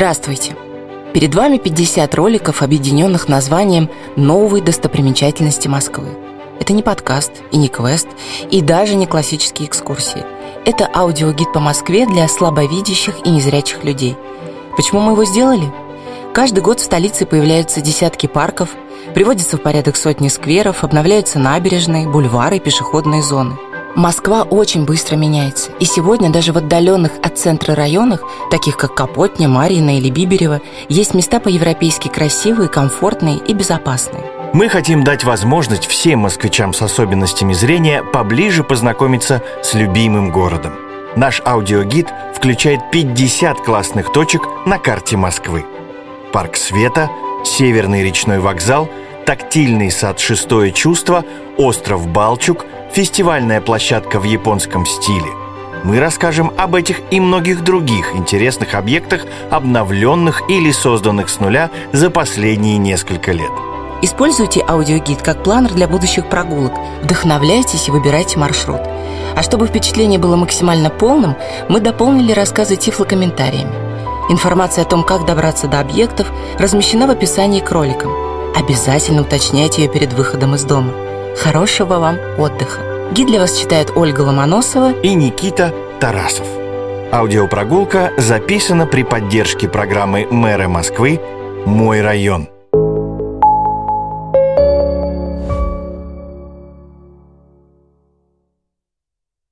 Здравствуйте! Перед вами 50 роликов, объединенных названием «Новые достопримечательности Москвы». Это не подкаст и не квест, и даже не классические экскурсии. Это аудиогид по Москве для слабовидящих и незрячих людей. Почему мы его сделали? Каждый год в столице появляются десятки парков, приводятся в порядок сотни скверов, обновляются набережные, бульвары, пешеходные зоны – Москва очень быстро меняется, и сегодня даже в отдаленных от центра районах, таких как Капотня, Марьино или Биберево, есть места по-европейски красивые, комфортные и безопасные. Мы хотим дать возможность всем москвичам с особенностями зрения поближе познакомиться с любимым городом. Наш аудиогид включает 50 классных точек на карте Москвы. Парк Света, Северный речной вокзал, тактильный сад «Шестое чувство», остров Балчук – фестивальная площадка в японском стиле. Мы расскажем об этих и многих других интересных объектах, обновленных или созданных с нуля за последние несколько лет. Используйте аудиогид как планер для будущих прогулок. Вдохновляйтесь и выбирайте маршрут. А чтобы впечатление было максимально полным, мы дополнили рассказы тифлокомментариями. Информация о том, как добраться до объектов, размещена в описании к роликам. Обязательно уточняйте ее перед выходом из дома – Хорошего вам отдыха! Гид для вас читает Ольга Ломоносова и Никита Тарасов. Аудиопрогулка записана при поддержке программы мэра Москвы «Мой район».